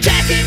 Jackie